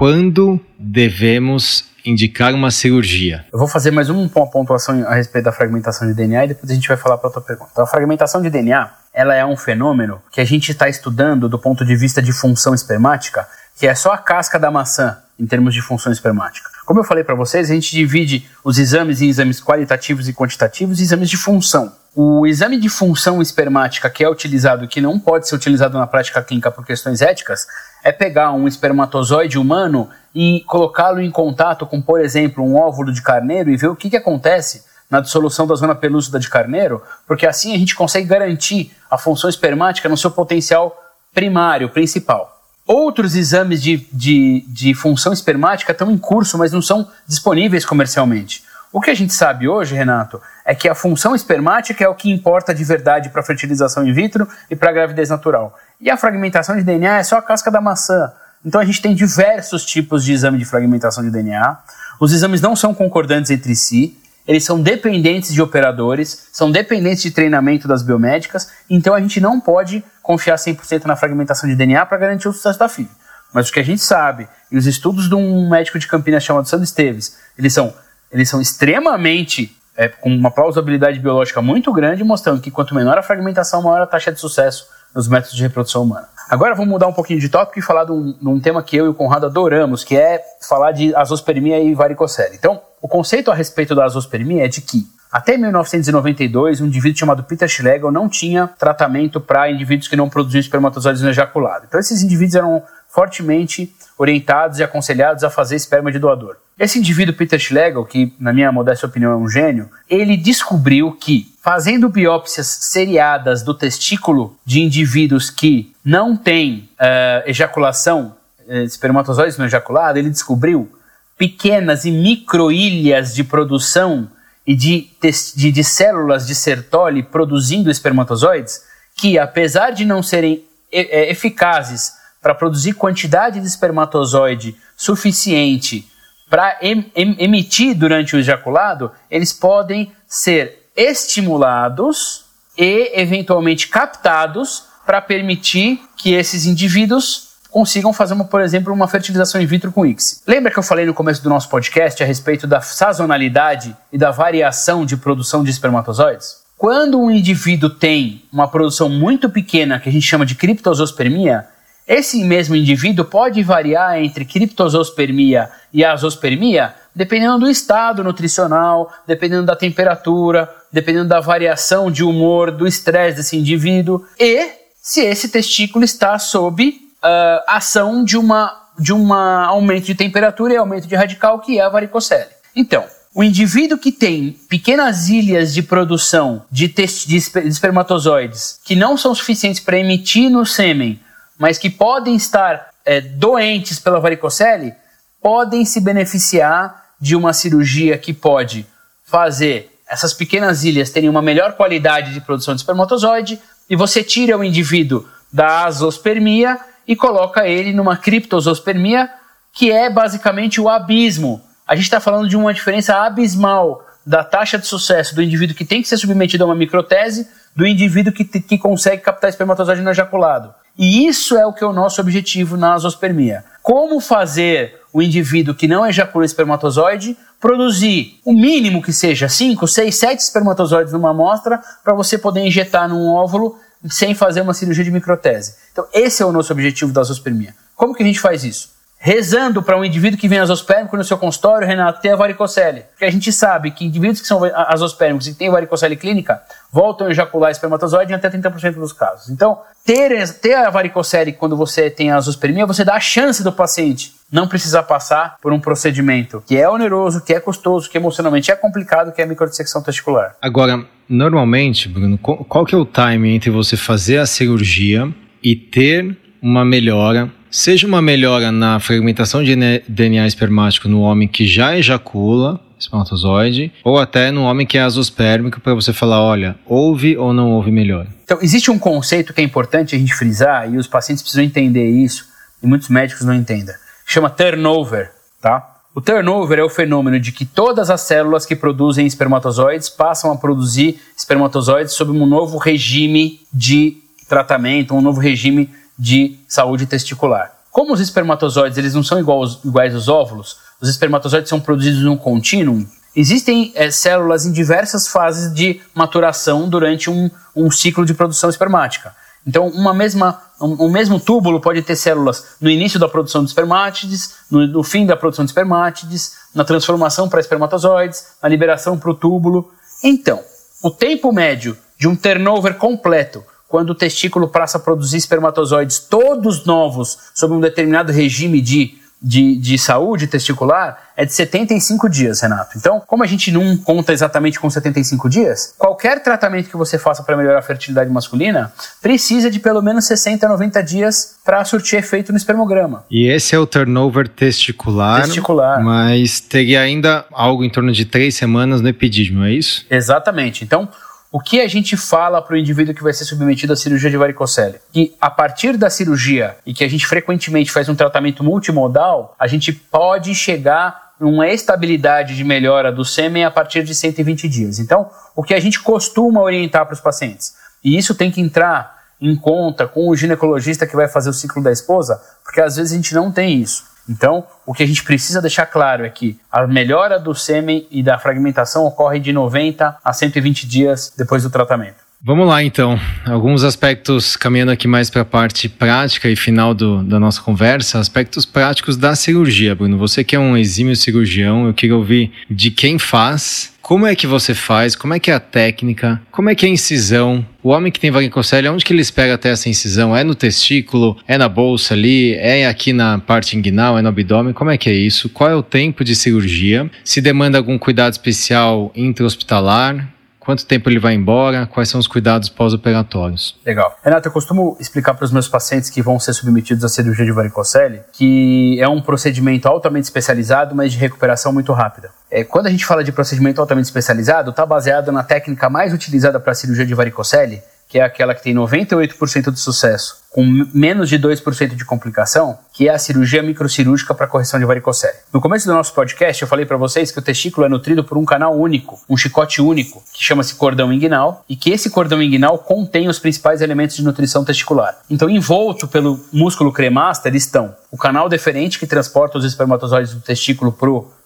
quando devemos indicar uma cirurgia? Eu vou fazer mais uma pontuação a respeito da fragmentação de DNA e depois a gente vai falar para outra pergunta. Então, a fragmentação de DNA ela é um fenômeno que a gente está estudando do ponto de vista de função espermática, que é só a casca da maçã em termos de função espermática. Como eu falei para vocês, a gente divide os exames em exames qualitativos e quantitativos e exames de função. O exame de função espermática que é utilizado, que não pode ser utilizado na prática clínica por questões éticas, é pegar um espermatozoide humano e colocá-lo em contato com, por exemplo, um óvulo de carneiro e ver o que, que acontece na dissolução da zona pelúcida de carneiro, porque assim a gente consegue garantir a função espermática no seu potencial primário, principal. Outros exames de, de, de função espermática estão em curso, mas não são disponíveis comercialmente. O que a gente sabe hoje, Renato, é que a função espermática é o que importa de verdade para a fertilização in vitro e para a gravidez natural. E a fragmentação de DNA é só a casca da maçã. Então a gente tem diversos tipos de exame de fragmentação de DNA. Os exames não são concordantes entre si, eles são dependentes de operadores, são dependentes de treinamento das biomédicas, então a gente não pode confiar 100% na fragmentação de DNA para garantir o sucesso da filha. Mas o que a gente sabe, e os estudos de um médico de Campinas chamado Sandro Esteves, eles são, eles são extremamente, é, com uma plausibilidade biológica muito grande, mostrando que quanto menor a fragmentação, maior a taxa de sucesso nos métodos de reprodução humana. Agora vamos mudar um pouquinho de tópico e falar de um, de um tema que eu e o Conrado adoramos, que é falar de azospermia e varicocele. Então, o conceito a respeito da azospermia é de que até 1992, um indivíduo chamado Peter Schlegel não tinha tratamento para indivíduos que não produziam espermatozoides no ejaculado. Então, esses indivíduos eram fortemente orientados e aconselhados a fazer esperma de doador. Esse indivíduo, Peter Schlegel, que na minha modesta opinião é um gênio, ele descobriu que fazendo biópsias seriadas do testículo de indivíduos que não têm uh, ejaculação, uh, espermatozoides no ejaculado, ele descobriu pequenas e microilhas de produção e de, de, de células de Sertoli produzindo espermatozoides que, apesar de não serem eh, eficazes para produzir quantidade de espermatozoide suficiente para em, em, emitir durante o ejaculado, eles podem ser estimulados e eventualmente captados para permitir que esses indivíduos consigam fazer, uma, por exemplo, uma fertilização in vitro com X. Lembra que eu falei no começo do nosso podcast a respeito da sazonalidade e da variação de produção de espermatozoides? Quando um indivíduo tem uma produção muito pequena, que a gente chama de criptosospermia, esse mesmo indivíduo pode variar entre criptosospermia e azospermia, dependendo do estado nutricional, dependendo da temperatura, dependendo da variação de humor, do estresse desse indivíduo e se esse testículo está sob uh, ação de uma de um aumento de temperatura e aumento de radical que é a varicocele. Então, o indivíduo que tem pequenas ilhas de produção de, de espermatozoides que não são suficientes para emitir no sêmen mas que podem estar é, doentes pela varicocele, podem se beneficiar de uma cirurgia que pode fazer essas pequenas ilhas terem uma melhor qualidade de produção de espermatozoide e você tira o indivíduo da azospermia e coloca ele numa criptosospermia, que é basicamente o abismo. A gente está falando de uma diferença abismal da taxa de sucesso do indivíduo que tem que ser submetido a uma microtese do indivíduo que, que consegue captar espermatozoide no ejaculado. E isso é o que é o nosso objetivo na azospermia. Como fazer o indivíduo que não ejacula espermatozoide produzir o mínimo que seja 5, 6, 7 espermatozoides numa amostra para você poder injetar num óvulo sem fazer uma cirurgia de microtese. Então, esse é o nosso objetivo da azospermia. Como que a gente faz isso? Rezando para um indivíduo que vem azospérmico no seu consultório, Renato, ter a varicocele. Porque a gente sabe que indivíduos que são azospérmicos e têm varicocele clínica voltam a ejacular espermatozoide em até 30% dos casos. Então, ter, ter a varicocele quando você tem a azospermia, você dá a chance do paciente não precisar passar por um procedimento que é oneroso, que é custoso, que emocionalmente é complicado, que é a microdissecção testicular. Agora, normalmente, Bruno, qual que é o time entre você fazer a cirurgia e ter uma melhora seja uma melhora na fragmentação de DNA espermático no homem que já ejacula espermatozoide, ou até no homem que é azospérmico, para você falar, olha, houve ou não houve melhora. Então, existe um conceito que é importante a gente frisar, e os pacientes precisam entender isso, e muitos médicos não entendem. Chama turnover, tá? O turnover é o fenômeno de que todas as células que produzem espermatozoides passam a produzir espermatozoides sob um novo regime de tratamento, um novo regime de saúde testicular. Como os espermatozoides eles não são iguais, iguais aos óvulos, os espermatozoides são produzidos num contínuo, existem é, células em diversas fases de maturação durante um, um ciclo de produção espermática. Então, uma mesma, um, um, mesmo túbulo pode ter células no início da produção de espermátides, no, no fim da produção de espermátides, na transformação para espermatozoides, na liberação para o túbulo. Então, o tempo médio de um turnover completo quando o testículo passa a produzir espermatozoides todos novos sob um determinado regime de de, de saúde testicular é de 75 dias, Renato. Então, como a gente não conta exatamente com 75 dias, qualquer tratamento que você faça para melhorar a fertilidade masculina precisa de pelo menos 60 a 90 dias para surtir efeito no espermograma. E esse é o turnover testicular. Testicular. Mas teria ainda algo em torno de três semanas no epidídimo, é isso? Exatamente. Então, o que a gente fala para o indivíduo que vai ser submetido à cirurgia de varicocele? Que a partir da cirurgia, e que a gente frequentemente faz um tratamento multimodal, a gente pode chegar numa estabilidade de melhora do sêmen a partir de 120 dias. Então, o que a gente costuma orientar para os pacientes, e isso tem que entrar em conta com o ginecologista que vai fazer o ciclo da esposa, porque às vezes a gente não tem isso. Então, o que a gente precisa deixar claro é que a melhora do sêmen e da fragmentação ocorre de 90 a 120 dias depois do tratamento. Vamos lá então, alguns aspectos caminhando aqui mais para a parte prática e final do, da nossa conversa, aspectos práticos da cirurgia, Bruno. Você que é um exímio cirurgião, eu queria ouvir de quem faz, como é que você faz, como é que é a técnica, como é que é a incisão. O homem que tem varicocele, onde que ele espera até essa incisão? É no testículo? É na bolsa ali? É aqui na parte inguinal? É no abdômen? Como é que é isso? Qual é o tempo de cirurgia? Se demanda algum cuidado especial intra-hospitalar? quanto tempo ele vai embora, quais são os cuidados pós-operatórios. Legal. Renato, eu costumo explicar para os meus pacientes que vão ser submetidos à cirurgia de varicocele que é um procedimento altamente especializado, mas de recuperação muito rápida. É, quando a gente fala de procedimento altamente especializado, está baseado na técnica mais utilizada para a cirurgia de varicocele, que é aquela que tem 98% de sucesso, com menos de 2% de complicação, que é a cirurgia microcirúrgica para correção de varicocele. No começo do nosso podcast, eu falei para vocês que o testículo é nutrido por um canal único, um chicote único, que chama-se cordão inguinal, e que esse cordão inguinal contém os principais elementos de nutrição testicular. Então, envolto pelo músculo cremaster estão o canal deferente, que transporta os espermatozoides do testículo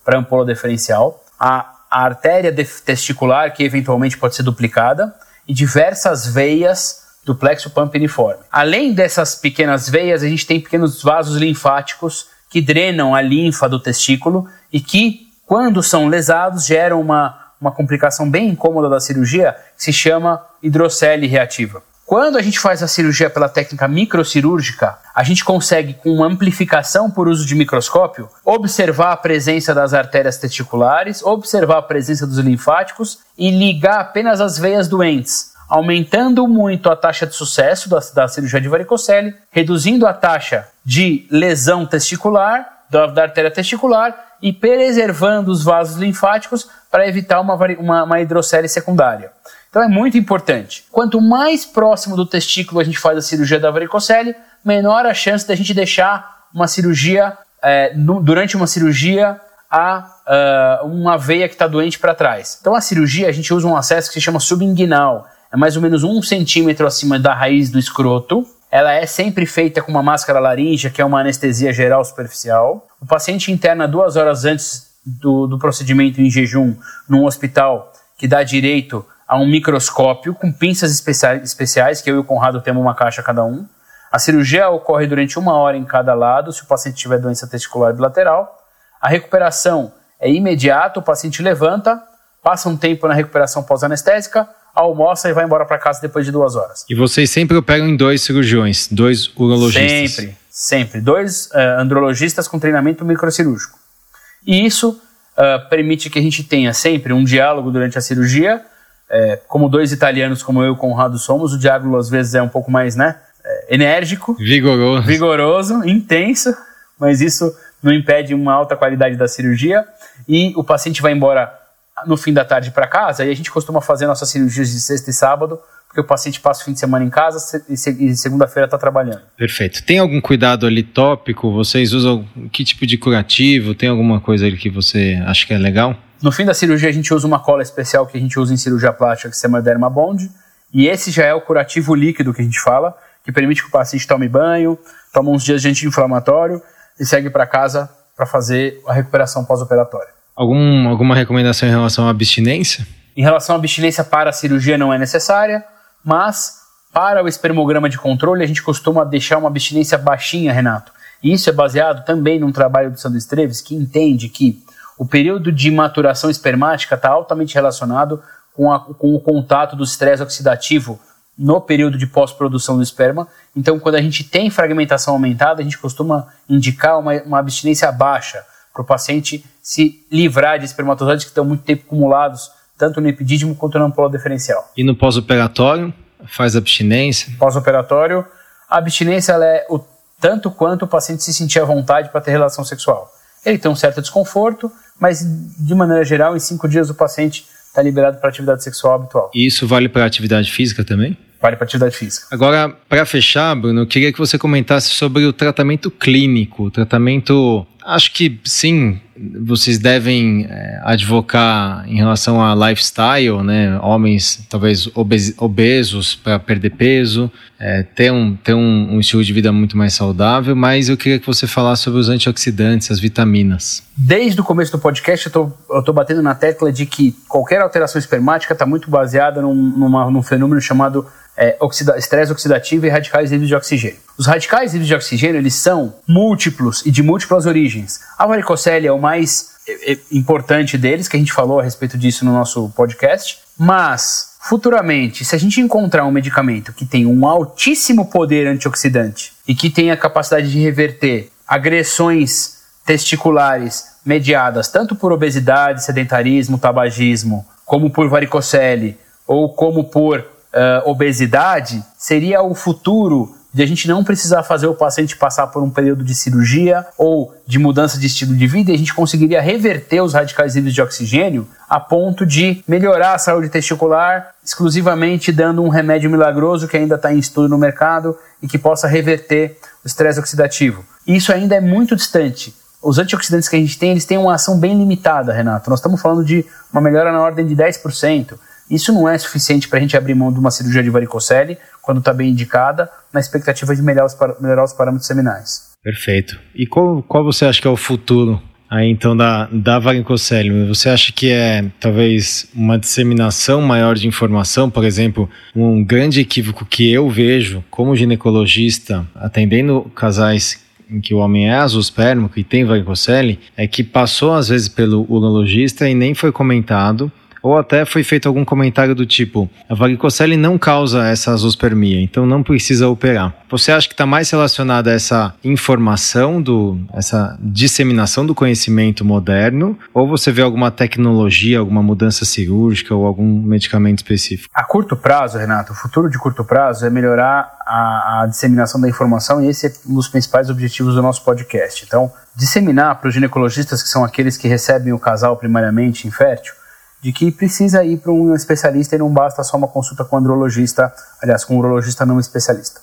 para a ampola deferencial, a, a artéria testicular, que eventualmente pode ser duplicada, e diversas veias do plexo pampiniforme. Além dessas pequenas veias, a gente tem pequenos vasos linfáticos que drenam a linfa do testículo e que, quando são lesados, geram uma, uma complicação bem incômoda da cirurgia que se chama hidrocele reativa. Quando a gente faz a cirurgia pela técnica microcirúrgica, a gente consegue, com amplificação por uso de microscópio, observar a presença das artérias testiculares, observar a presença dos linfáticos e ligar apenas as veias doentes, aumentando muito a taxa de sucesso da, da cirurgia de varicocele, reduzindo a taxa de lesão testicular, da, da artéria testicular e preservando os vasos linfáticos para evitar uma, uma, uma hidrocele secundária. Então é muito importante. Quanto mais próximo do testículo a gente faz a cirurgia da varicocele, menor a chance da gente deixar uma cirurgia, é, no, durante uma cirurgia, a uh, uma veia que está doente para trás. Então a cirurgia a gente usa um acesso que se chama subinguinal, é mais ou menos um centímetro acima da raiz do escroto. Ela é sempre feita com uma máscara laríngea, que é uma anestesia geral superficial. O paciente interna duas horas antes do, do procedimento em jejum num hospital que dá direito a um microscópio com pinças especiais, que eu e o Conrado temos uma caixa cada um. A cirurgia ocorre durante uma hora em cada lado, se o paciente tiver doença testicular bilateral. A recuperação é imediata, o paciente levanta, passa um tempo na recuperação pós-anestésica, almoça e vai embora para casa depois de duas horas. E vocês sempre operam em dois cirurgiões, dois urologistas? Sempre, sempre. Dois uh, andrologistas com treinamento microcirúrgico. E isso uh, permite que a gente tenha sempre um diálogo durante a cirurgia, é, como dois italianos como eu e o Conrado somos, o diálogo às vezes é um pouco mais né, enérgico, vigoroso. vigoroso, intenso, mas isso não impede uma alta qualidade da cirurgia e o paciente vai embora no fim da tarde para casa e a gente costuma fazer nossas cirurgias de sexta e sábado porque o paciente passa o fim de semana em casa e segunda-feira está trabalhando. Perfeito. Tem algum cuidado ali tópico? Vocês usam que tipo de curativo? Tem alguma coisa ali que você acha que é legal? No fim da cirurgia, a gente usa uma cola especial que a gente usa em cirurgia plástica, que se chama Dermabond. E esse já é o curativo líquido que a gente fala, que permite que o paciente tome banho, tome uns dias de anti-inflamatório e segue para casa para fazer a recuperação pós-operatória. Algum, alguma recomendação em relação à abstinência? Em relação à abstinência para a cirurgia não é necessária, mas para o espermograma de controle a gente costuma deixar uma abstinência baixinha, Renato. E isso é baseado também num trabalho do Sandro Esteves, que entende que o período de maturação espermática está altamente relacionado com, a, com, o contato do estresse oxidativo no período de pós-produção do esperma. Então, quando a gente tem fragmentação aumentada, a gente costuma indicar uma, uma abstinência baixa para o paciente se livrar de espermatozoides que estão muito tempo acumulados, tanto no epidídimo quanto na ampola diferencial. E no pós-operatório, faz abstinência? Pós-operatório, a abstinência é o tanto quanto o paciente se sentir à vontade para ter relação sexual. Ele tem um certo desconforto, mas de maneira geral, em cinco dias o paciente está liberado para atividade sexual habitual. E isso vale para atividade física também? Vale para atividade física. Agora, para fechar, Bruno, eu queria que você comentasse sobre o tratamento clínico, o tratamento Acho que sim, vocês devem é, advocar em relação a lifestyle, né? Homens talvez obes obesos para perder peso, é, ter, um, ter um, um, estilo de vida muito mais saudável, mas eu queria que você falasse sobre os antioxidantes, as vitaminas. Desde o começo do podcast, eu estou batendo na tecla de que qualquer alteração espermática está muito baseada num, numa, num fenômeno chamado é, oxida estresse oxidativo e radicais livres de oxigênio. Os radicais livres de oxigênio eles são múltiplos e de múltiplas origens. A varicocele é o mais é, é, importante deles, que a gente falou a respeito disso no nosso podcast. Mas, futuramente, se a gente encontrar um medicamento que tem um altíssimo poder antioxidante e que tem a capacidade de reverter agressões testiculares mediadas tanto por obesidade, sedentarismo, tabagismo, como por varicocele ou como por uh, obesidade seria o futuro de a gente não precisar fazer o paciente passar por um período de cirurgia ou de mudança de estilo de vida e a gente conseguiria reverter os radicais livres de oxigênio a ponto de melhorar a saúde testicular, exclusivamente dando um remédio milagroso que ainda está em estudo no mercado e que possa reverter o estresse oxidativo. Isso ainda é muito distante. Os antioxidantes que a gente tem, eles têm uma ação bem limitada, Renato. Nós estamos falando de uma melhora na ordem de 10%. Isso não é suficiente para a gente abrir mão de uma cirurgia de varicocele, quando está bem indicada, na expectativa de melhorar os, melhorar os parâmetros seminais. Perfeito. E qual, qual você acha que é o futuro aí então da, da varicocele? Você acha que é talvez uma disseminação maior de informação? Por exemplo, um grande equívoco que eu vejo como ginecologista atendendo casais em que o homem é azoospermico e tem varicocele é que passou às vezes pelo urologista e nem foi comentado ou até foi feito algum comentário do tipo: a varicocele não causa essa azospermia, então não precisa operar. Você acha que está mais relacionado a essa informação, do, essa disseminação do conhecimento moderno, ou você vê alguma tecnologia, alguma mudança cirúrgica ou algum medicamento específico? A curto prazo, Renato, o futuro de curto prazo é melhorar a, a disseminação da informação e esse é um dos principais objetivos do nosso podcast. Então, disseminar para os ginecologistas, que são aqueles que recebem o casal primariamente infértil, de que precisa ir para um especialista e não basta só uma consulta com um andrologista, aliás, com um urologista não especialista.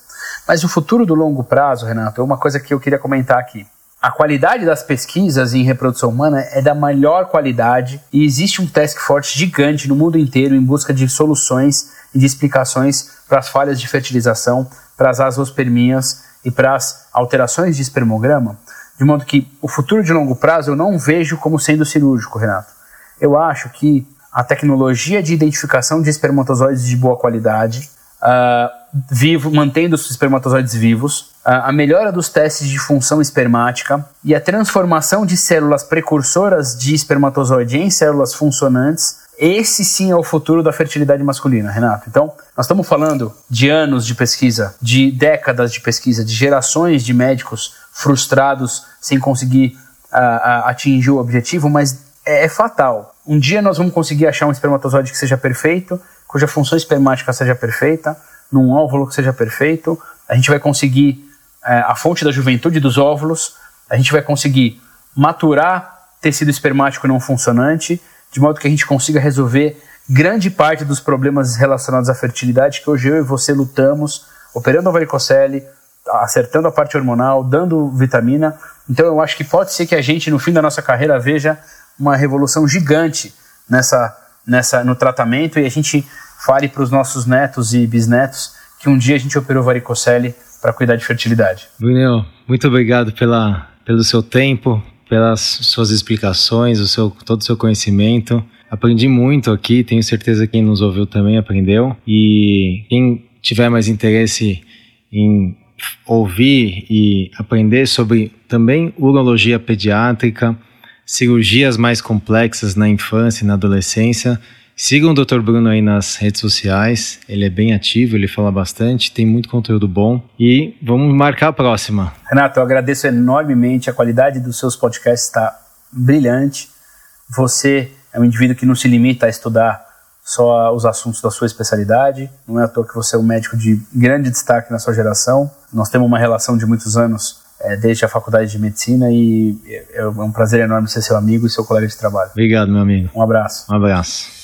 Mas o futuro do longo prazo, Renato, é uma coisa que eu queria comentar aqui. A qualidade das pesquisas em reprodução humana é da melhor qualidade e existe um task force gigante no mundo inteiro em busca de soluções e de explicações para as falhas de fertilização, para as azospermias e para as alterações de espermograma, de modo que o futuro de longo prazo eu não vejo como sendo cirúrgico, Renato eu acho que a tecnologia de identificação de espermatozoides de boa qualidade, uh, vivo, mantendo os espermatozoides vivos, uh, a melhora dos testes de função espermática e a transformação de células precursoras de espermatozoide em células funcionantes, esse sim é o futuro da fertilidade masculina, Renato. Então, nós estamos falando de anos de pesquisa, de décadas de pesquisa, de gerações de médicos frustrados sem conseguir uh, atingir o objetivo, mas é, é fatal. Um dia nós vamos conseguir achar um espermatozoide que seja perfeito, cuja função espermática seja perfeita, num óvulo que seja perfeito. A gente vai conseguir é, a fonte da juventude dos óvulos, a gente vai conseguir maturar tecido espermático não funcionante, de modo que a gente consiga resolver grande parte dos problemas relacionados à fertilidade que hoje eu e você lutamos, operando a varicocele, acertando a parte hormonal, dando vitamina. Então eu acho que pode ser que a gente no fim da nossa carreira veja uma revolução gigante nessa, nessa, no tratamento e a gente fale para os nossos netos e bisnetos que um dia a gente operou varicocele para cuidar de fertilidade. Brunel, muito obrigado pela, pelo seu tempo, pelas suas explicações, o seu, todo o seu conhecimento. Aprendi muito aqui, tenho certeza que quem nos ouviu também aprendeu. E quem tiver mais interesse em ouvir e aprender sobre também urologia pediátrica, cirurgias mais complexas na infância e na adolescência, Sigam o Dr. Bruno aí nas redes sociais, ele é bem ativo, ele fala bastante, tem muito conteúdo bom e vamos marcar a próxima. Renato, eu agradeço enormemente, a qualidade dos seus podcasts está brilhante. Você é um indivíduo que não se limita a estudar só os assuntos da sua especialidade, não é à toa que você é um médico de grande destaque na sua geração. Nós temos uma relação de muitos anos é, desde a faculdade de medicina e é, é um prazer enorme ser seu amigo e seu colega de trabalho. Obrigado, meu amigo. Um abraço. Um abraço.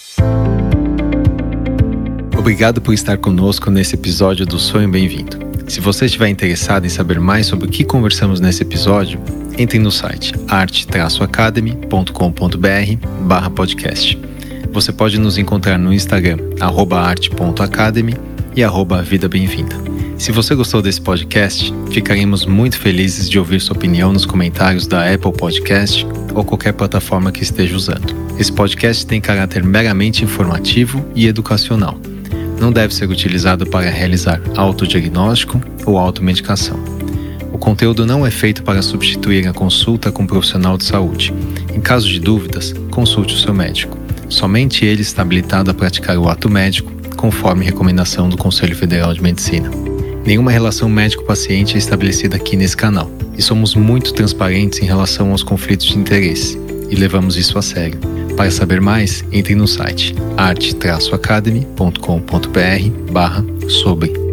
Obrigado por estar conosco nesse episódio do Sonho Bem-vindo. Se você estiver interessado em saber mais sobre o que conversamos nesse episódio, entre no site arte-academy.com.br podcast. Você pode nos encontrar no Instagram, arte.academy e arroba Vida Bem-vinda. Se você gostou desse podcast, ficaremos muito felizes de ouvir sua opinião nos comentários da Apple Podcast ou qualquer plataforma que esteja usando. Esse podcast tem caráter meramente informativo e educacional. Não deve ser utilizado para realizar autodiagnóstico ou automedicação. O conteúdo não é feito para substituir a consulta com um profissional de saúde. Em caso de dúvidas, consulte o seu médico. Somente ele está habilitado a praticar o ato médico, conforme recomendação do Conselho Federal de Medicina. Nenhuma relação médico-paciente é estabelecida aqui nesse canal. E somos muito transparentes em relação aos conflitos de interesse. E levamos isso a sério. Para saber mais, entre no site arte-academy.com.br sobre